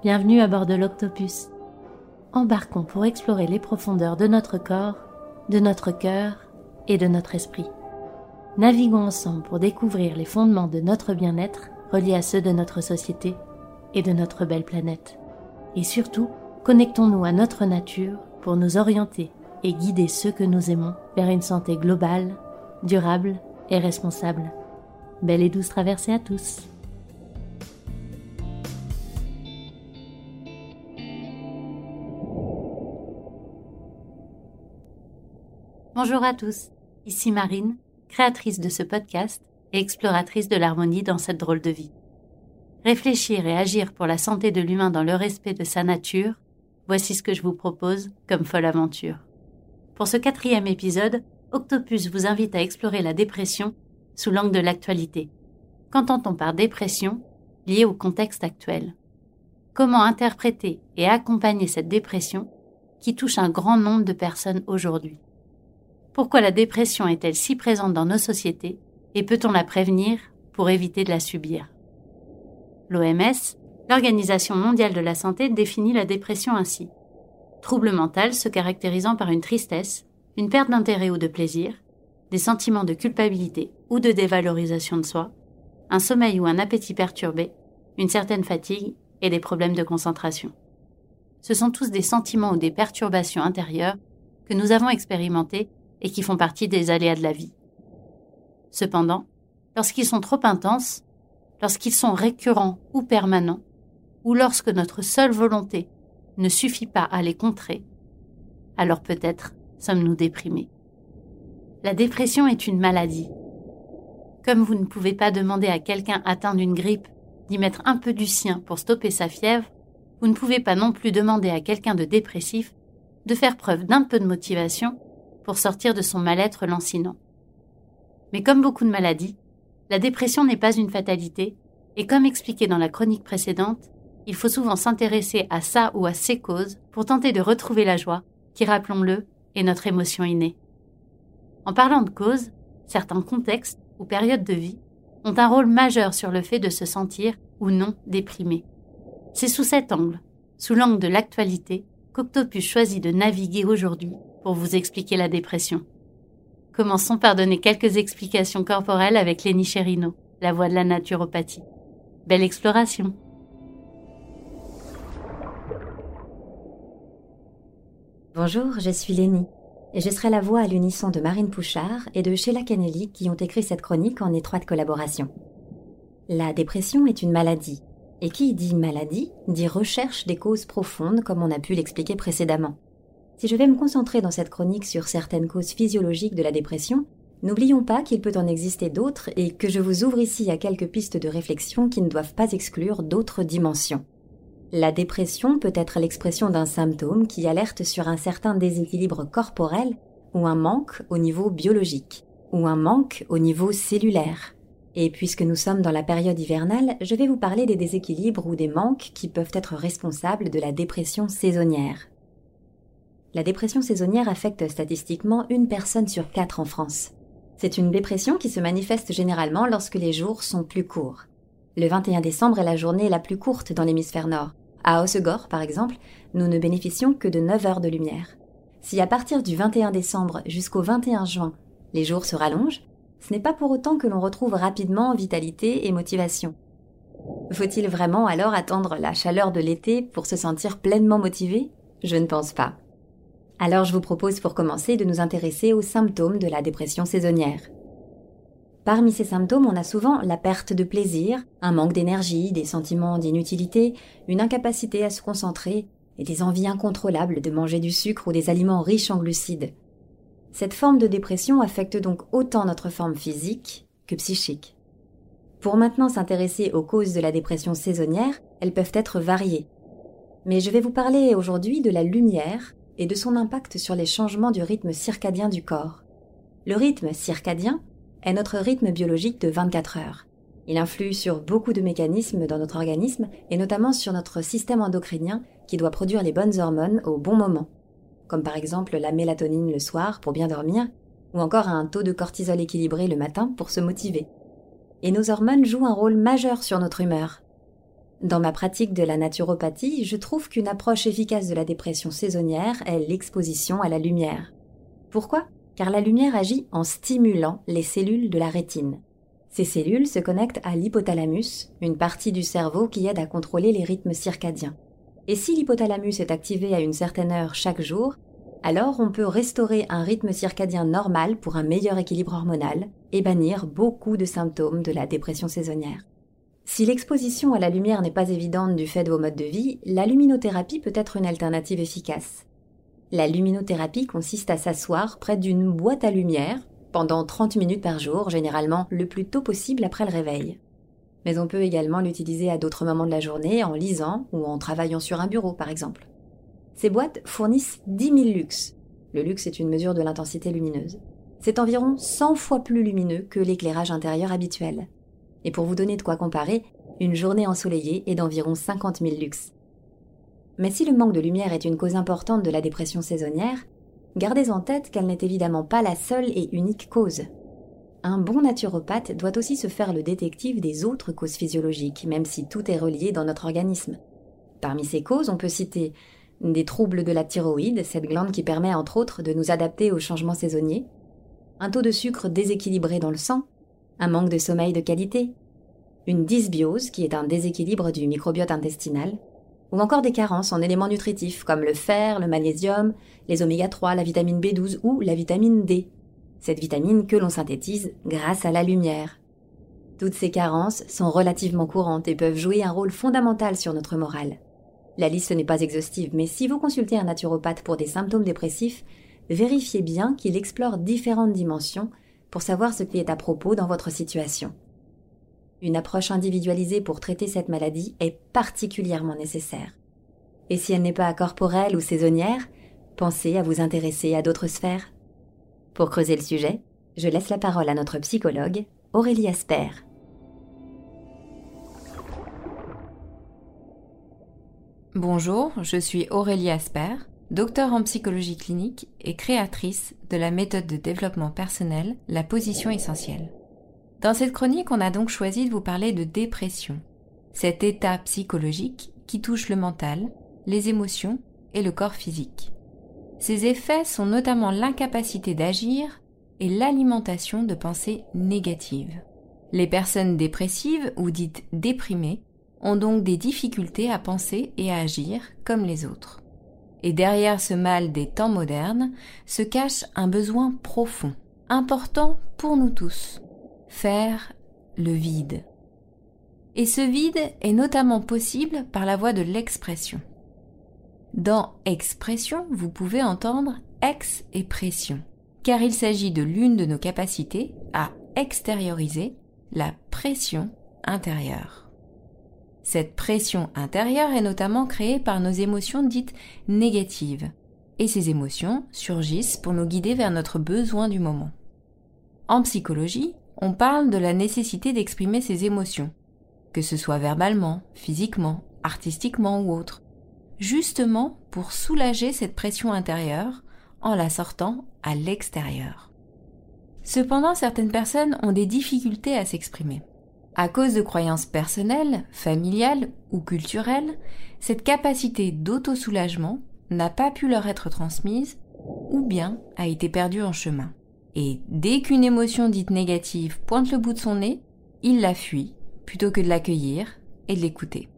Bienvenue à bord de l'Octopus. Embarquons pour explorer les profondeurs de notre corps, de notre cœur et de notre esprit. Naviguons ensemble pour découvrir les fondements de notre bien-être reliés à ceux de notre société et de notre belle planète. Et surtout, connectons-nous à notre nature pour nous orienter et guider ceux que nous aimons vers une santé globale, durable et responsable. Belle et douce traversée à tous. Bonjour à tous, ici Marine, créatrice de ce podcast et exploratrice de l'harmonie dans cette drôle de vie. Réfléchir et agir pour la santé de l'humain dans le respect de sa nature, voici ce que je vous propose comme folle aventure. Pour ce quatrième épisode, Octopus vous invite à explorer la dépression sous l'angle de l'actualité. Qu'entend-on par dépression liée au contexte actuel? Comment interpréter et accompagner cette dépression qui touche un grand nombre de personnes aujourd'hui? Pourquoi la dépression est-elle si présente dans nos sociétés et peut-on la prévenir pour éviter de la subir? L'OMS, l'Organisation mondiale de la santé, définit la dépression ainsi. Trouble mental se caractérisant par une tristesse, une perte d'intérêt ou de plaisir, des sentiments de culpabilité ou de dévalorisation de soi, un sommeil ou un appétit perturbé, une certaine fatigue et des problèmes de concentration. Ce sont tous des sentiments ou des perturbations intérieures que nous avons expérimentés et qui font partie des aléas de la vie. Cependant, lorsqu'ils sont trop intenses, lorsqu'ils sont récurrents ou permanents, ou lorsque notre seule volonté ne suffit pas à les contrer, alors peut-être sommes-nous déprimés. La dépression est une maladie. Comme vous ne pouvez pas demander à quelqu'un atteint d'une grippe d'y mettre un peu du sien pour stopper sa fièvre, vous ne pouvez pas non plus demander à quelqu'un de dépressif de faire preuve d'un peu de motivation pour sortir de son mal-être lancinant. Mais comme beaucoup de maladies, la dépression n'est pas une fatalité, et comme expliqué dans la chronique précédente, il faut souvent s'intéresser à ça ou à ses causes pour tenter de retrouver la joie, qui, rappelons-le, est notre émotion innée. En parlant de causes, certains contextes ou périodes de vie ont un rôle majeur sur le fait de se sentir ou non déprimé. C'est sous cet angle, sous l'angle de l'actualité, qu'Octopus choisit de naviguer aujourd'hui vous expliquer la dépression. Commençons par donner quelques explications corporelles avec Léni Cherino, la voix de la naturopathie. Belle exploration! Bonjour, je suis Lénie et je serai la voix à l'unisson de Marine Pouchard et de Sheila Kennelly qui ont écrit cette chronique en étroite collaboration. La dépression est une maladie, et qui dit maladie dit recherche des causes profondes comme on a pu l'expliquer précédemment. Si je vais me concentrer dans cette chronique sur certaines causes physiologiques de la dépression, n'oublions pas qu'il peut en exister d'autres et que je vous ouvre ici à quelques pistes de réflexion qui ne doivent pas exclure d'autres dimensions. La dépression peut être l'expression d'un symptôme qui alerte sur un certain déséquilibre corporel ou un manque au niveau biologique ou un manque au niveau cellulaire. Et puisque nous sommes dans la période hivernale, je vais vous parler des déséquilibres ou des manques qui peuvent être responsables de la dépression saisonnière. La dépression saisonnière affecte statistiquement une personne sur quatre en France. C'est une dépression qui se manifeste généralement lorsque les jours sont plus courts. Le 21 décembre est la journée la plus courte dans l'hémisphère nord. À Hossegor, par exemple, nous ne bénéficions que de 9 heures de lumière. Si à partir du 21 décembre jusqu'au 21 juin, les jours se rallongent, ce n'est pas pour autant que l'on retrouve rapidement vitalité et motivation. Faut-il vraiment alors attendre la chaleur de l'été pour se sentir pleinement motivé? Je ne pense pas. Alors je vous propose pour commencer de nous intéresser aux symptômes de la dépression saisonnière. Parmi ces symptômes, on a souvent la perte de plaisir, un manque d'énergie, des sentiments d'inutilité, une incapacité à se concentrer et des envies incontrôlables de manger du sucre ou des aliments riches en glucides. Cette forme de dépression affecte donc autant notre forme physique que psychique. Pour maintenant s'intéresser aux causes de la dépression saisonnière, elles peuvent être variées. Mais je vais vous parler aujourd'hui de la lumière et de son impact sur les changements du rythme circadien du corps. Le rythme circadien est notre rythme biologique de 24 heures. Il influe sur beaucoup de mécanismes dans notre organisme et notamment sur notre système endocrinien qui doit produire les bonnes hormones au bon moment, comme par exemple la mélatonine le soir pour bien dormir ou encore un taux de cortisol équilibré le matin pour se motiver. Et nos hormones jouent un rôle majeur sur notre humeur. Dans ma pratique de la naturopathie, je trouve qu'une approche efficace de la dépression saisonnière est l'exposition à la lumière. Pourquoi? Car la lumière agit en stimulant les cellules de la rétine. Ces cellules se connectent à l'hypothalamus, une partie du cerveau qui aide à contrôler les rythmes circadiens. Et si l'hypothalamus est activé à une certaine heure chaque jour, alors on peut restaurer un rythme circadien normal pour un meilleur équilibre hormonal et bannir beaucoup de symptômes de la dépression saisonnière. Si l'exposition à la lumière n'est pas évidente du fait de vos modes de vie, la luminothérapie peut être une alternative efficace. La luminothérapie consiste à s'asseoir près d'une boîte à lumière pendant 30 minutes par jour, généralement le plus tôt possible après le réveil. Mais on peut également l'utiliser à d'autres moments de la journée en lisant ou en travaillant sur un bureau par exemple. Ces boîtes fournissent 10 000 lux. Le lux est une mesure de l'intensité lumineuse. C'est environ 100 fois plus lumineux que l'éclairage intérieur habituel. Et pour vous donner de quoi comparer, une journée ensoleillée est d'environ 50 000 lux. Mais si le manque de lumière est une cause importante de la dépression saisonnière, gardez en tête qu'elle n'est évidemment pas la seule et unique cause. Un bon naturopathe doit aussi se faire le détective des autres causes physiologiques, même si tout est relié dans notre organisme. Parmi ces causes, on peut citer des troubles de la thyroïde, cette glande qui permet entre autres de nous adapter aux changements saisonniers, un taux de sucre déséquilibré dans le sang, un manque de sommeil de qualité, une dysbiose qui est un déséquilibre du microbiote intestinal, ou encore des carences en éléments nutritifs comme le fer, le magnésium, les oméga 3, la vitamine B12 ou la vitamine D, cette vitamine que l'on synthétise grâce à la lumière. Toutes ces carences sont relativement courantes et peuvent jouer un rôle fondamental sur notre morale. La liste n'est pas exhaustive, mais si vous consultez un naturopathe pour des symptômes dépressifs, vérifiez bien qu'il explore différentes dimensions pour savoir ce qui est à propos dans votre situation. Une approche individualisée pour traiter cette maladie est particulièrement nécessaire. Et si elle n'est pas corporelle ou saisonnière, pensez à vous intéresser à d'autres sphères. Pour creuser le sujet, je laisse la parole à notre psychologue, Aurélie Asper. Bonjour, je suis Aurélie Asper, docteur en psychologie clinique et créatrice de la méthode de développement personnel, la position essentielle. Dans cette chronique, on a donc choisi de vous parler de dépression, cet état psychologique qui touche le mental, les émotions et le corps physique. Ces effets sont notamment l'incapacité d'agir et l'alimentation de pensées négatives. Les personnes dépressives ou dites déprimées ont donc des difficultés à penser et à agir comme les autres. Et derrière ce mal des temps modernes se cache un besoin profond, important pour nous tous, faire le vide. Et ce vide est notamment possible par la voie de l'expression. Dans expression, vous pouvez entendre ex et pression, car il s'agit de l'une de nos capacités à extérioriser la pression intérieure. Cette pression intérieure est notamment créée par nos émotions dites négatives, et ces émotions surgissent pour nous guider vers notre besoin du moment. En psychologie, on parle de la nécessité d'exprimer ces émotions, que ce soit verbalement, physiquement, artistiquement ou autre, justement pour soulager cette pression intérieure en la sortant à l'extérieur. Cependant, certaines personnes ont des difficultés à s'exprimer. À cause de croyances personnelles, familiales ou culturelles, cette capacité d'auto-soulagement n'a pas pu leur être transmise ou bien a été perdue en chemin. Et dès qu'une émotion dite négative pointe le bout de son nez, il la fuit plutôt que de l'accueillir et de l'écouter.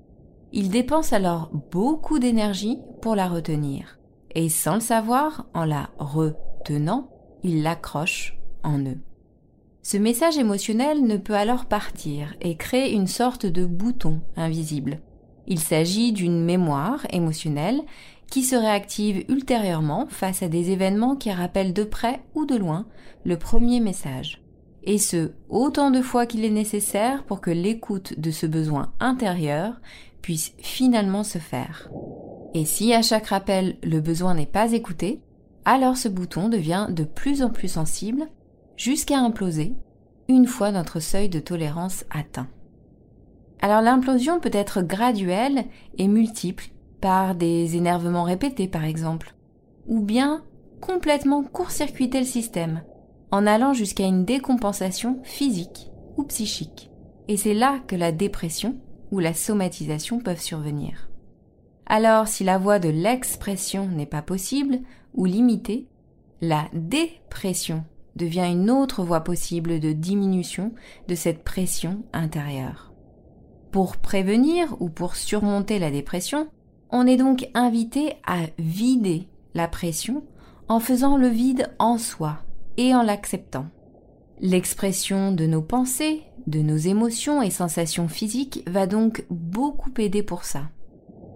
Il dépense alors beaucoup d'énergie pour la retenir. Et sans le savoir, en la retenant, il l'accroche en eux. Ce message émotionnel ne peut alors partir et crée une sorte de bouton invisible. Il s'agit d'une mémoire émotionnelle qui se réactive ultérieurement face à des événements qui rappellent de près ou de loin le premier message. Et ce, autant de fois qu'il est nécessaire pour que l'écoute de ce besoin intérieur puisse finalement se faire. Et si à chaque rappel le besoin n'est pas écouté, alors ce bouton devient de plus en plus sensible jusqu'à imploser une fois notre seuil de tolérance atteint. Alors l'implosion peut être graduelle et multiple par des énervements répétés par exemple, ou bien complètement court-circuiter le système en allant jusqu'à une décompensation physique ou psychique. Et c'est là que la dépression ou la somatisation peuvent survenir. Alors, si la voie de l'expression n'est pas possible ou limitée, la dépression devient une autre voie possible de diminution de cette pression intérieure. Pour prévenir ou pour surmonter la dépression, on est donc invité à vider la pression en faisant le vide en soi et en l'acceptant. L'expression de nos pensées, de nos émotions et sensations physiques va donc beaucoup aider pour ça.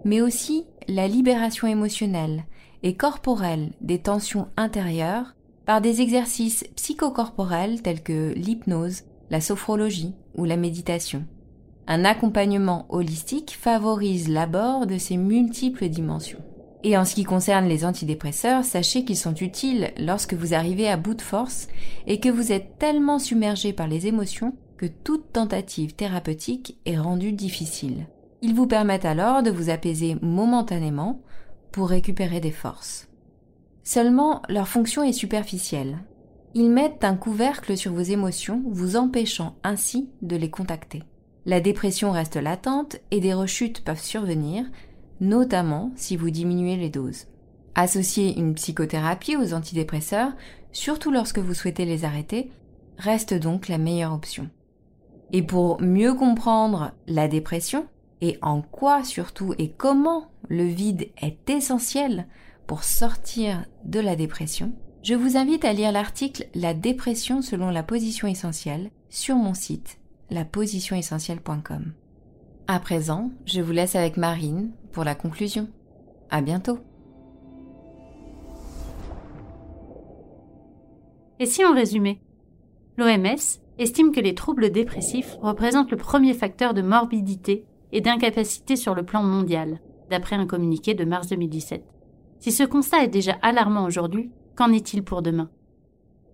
Mais aussi la libération émotionnelle et corporelle des tensions intérieures par des exercices psychocorporels tels que l'hypnose, la sophrologie ou la méditation. Un accompagnement holistique favorise l'abord de ces multiples dimensions. Et en ce qui concerne les antidépresseurs, sachez qu'ils sont utiles lorsque vous arrivez à bout de force et que vous êtes tellement submergé par les émotions que toute tentative thérapeutique est rendue difficile. Ils vous permettent alors de vous apaiser momentanément pour récupérer des forces. Seulement, leur fonction est superficielle. Ils mettent un couvercle sur vos émotions, vous empêchant ainsi de les contacter. La dépression reste latente et des rechutes peuvent survenir, notamment si vous diminuez les doses. Associer une psychothérapie aux antidépresseurs, surtout lorsque vous souhaitez les arrêter, reste donc la meilleure option. Et pour mieux comprendre la dépression, et en quoi surtout et comment le vide est essentiel pour sortir de la dépression, je vous invite à lire l'article La dépression selon la position essentielle sur mon site lapositionessentielle.com. À présent, je vous laisse avec Marine pour la conclusion. À bientôt. Et si on résumait L'OMS estime que les troubles dépressifs représentent le premier facteur de morbidité et d'incapacité sur le plan mondial, d'après un communiqué de mars 2017. Si ce constat est déjà alarmant aujourd'hui, qu'en est-il pour demain?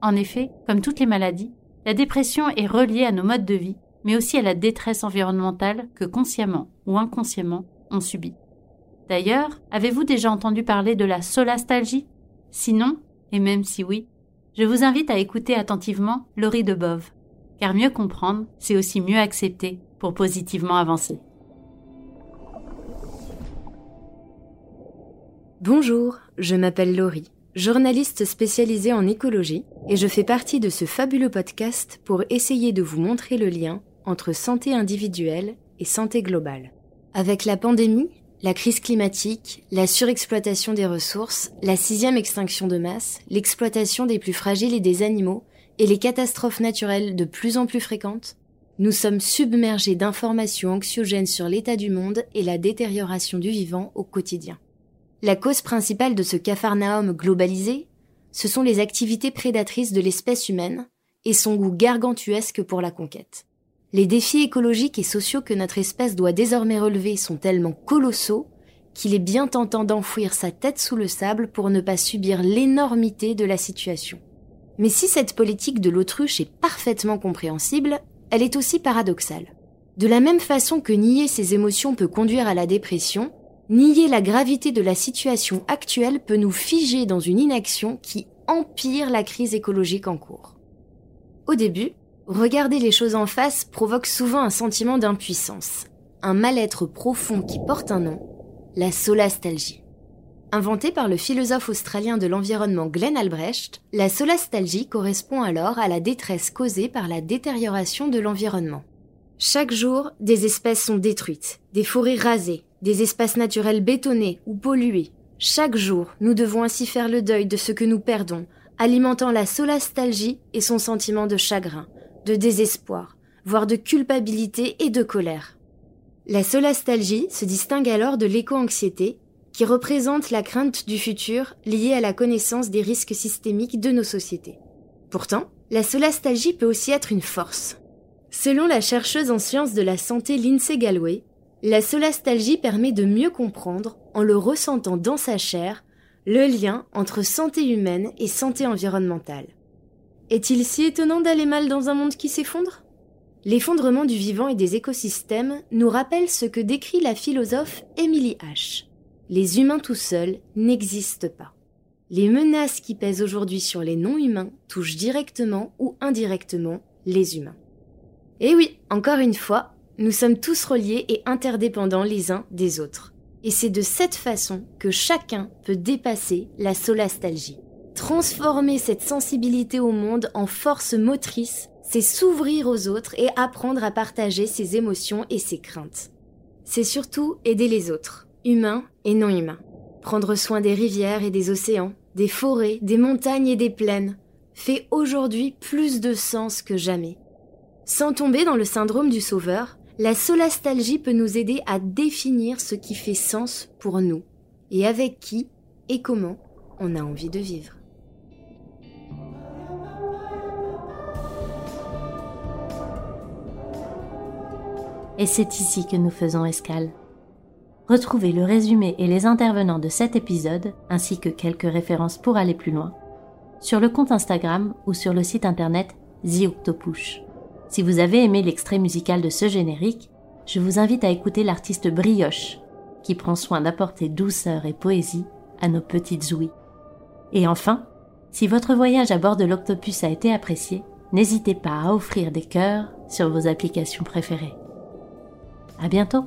En effet, comme toutes les maladies, la dépression est reliée à nos modes de vie, mais aussi à la détresse environnementale que consciemment ou inconsciemment on subit. D'ailleurs, avez-vous déjà entendu parler de la solastalgie? Sinon, et même si oui, je vous invite à écouter attentivement Laurie Debove, car mieux comprendre, c'est aussi mieux accepter pour positivement avancer. Bonjour, je m'appelle Laurie, journaliste spécialisée en écologie, et je fais partie de ce fabuleux podcast pour essayer de vous montrer le lien entre santé individuelle et santé globale. Avec la pandémie, la crise climatique, la surexploitation des ressources, la sixième extinction de masse, l'exploitation des plus fragiles et des animaux, et les catastrophes naturelles de plus en plus fréquentes, nous sommes submergés d'informations anxiogènes sur l'état du monde et la détérioration du vivant au quotidien. La cause principale de ce capharnaüm globalisé, ce sont les activités prédatrices de l'espèce humaine et son goût gargantuesque pour la conquête. Les défis écologiques et sociaux que notre espèce doit désormais relever sont tellement colossaux qu'il est bien tentant d'enfouir sa tête sous le sable pour ne pas subir l'énormité de la situation. Mais si cette politique de l'autruche est parfaitement compréhensible, elle est aussi paradoxale. De la même façon que nier ses émotions peut conduire à la dépression, Nier la gravité de la situation actuelle peut nous figer dans une inaction qui empire la crise écologique en cours. Au début, regarder les choses en face provoque souvent un sentiment d'impuissance, un mal-être profond qui porte un nom, la solastalgie. Inventée par le philosophe australien de l'environnement Glenn Albrecht, la solastalgie correspond alors à la détresse causée par la détérioration de l'environnement. Chaque jour, des espèces sont détruites, des forêts rasées, des espaces naturels bétonnés ou pollués. Chaque jour, nous devons ainsi faire le deuil de ce que nous perdons, alimentant la solastalgie et son sentiment de chagrin, de désespoir, voire de culpabilité et de colère. La solastalgie se distingue alors de l'éco-anxiété, qui représente la crainte du futur liée à la connaissance des risques systémiques de nos sociétés. Pourtant, la solastalgie peut aussi être une force. Selon la chercheuse en sciences de la santé Lindsay Galway, la solastalgie permet de mieux comprendre, en le ressentant dans sa chair, le lien entre santé humaine et santé environnementale. Est-il si étonnant d'aller mal dans un monde qui s'effondre? L'effondrement du vivant et des écosystèmes nous rappelle ce que décrit la philosophe Emily H. Les humains tout seuls n'existent pas. Les menaces qui pèsent aujourd'hui sur les non-humains touchent directement ou indirectement les humains. Et oui, encore une fois, Nous sommes tous reliés et interdépendants les uns des autres. Et c'est de cette façon que chacun peut dépasser la solastalgie. Transformer cette sensibilité au monde en force motrice, c'est s'ouvrir aux autres et apprendre à partager ses émotions et ses craintes. C'est surtout aider les autres, humains et non humains. Prendre soin des rivières et des océans, des forêts, des montagnes et des plaines, fait aujourd'hui plus de sens que jamais. Sans tomber dans le syndrome du sauveur, la solastalgie peut nous aider à définir ce qui fait sens pour nous et avec qui et comment on a envie de vivre. Et c'est ici que nous faisons escale. Retrouvez le résumé et les intervenants de cet épisode, ainsi que quelques références pour aller plus loin, sur le compte Instagram ou sur le site internet The. Si vous avez aimé l'extrait musical de ce générique, je vous invite à écouter l'artiste Brioche, qui prend soin d'apporter douceur et poésie à nos petites ouïes. Et enfin, si votre voyage à bord de l'Octopus a été apprécié, n'hésitez pas à offrir des cœurs sur vos applications préférées. À bientôt!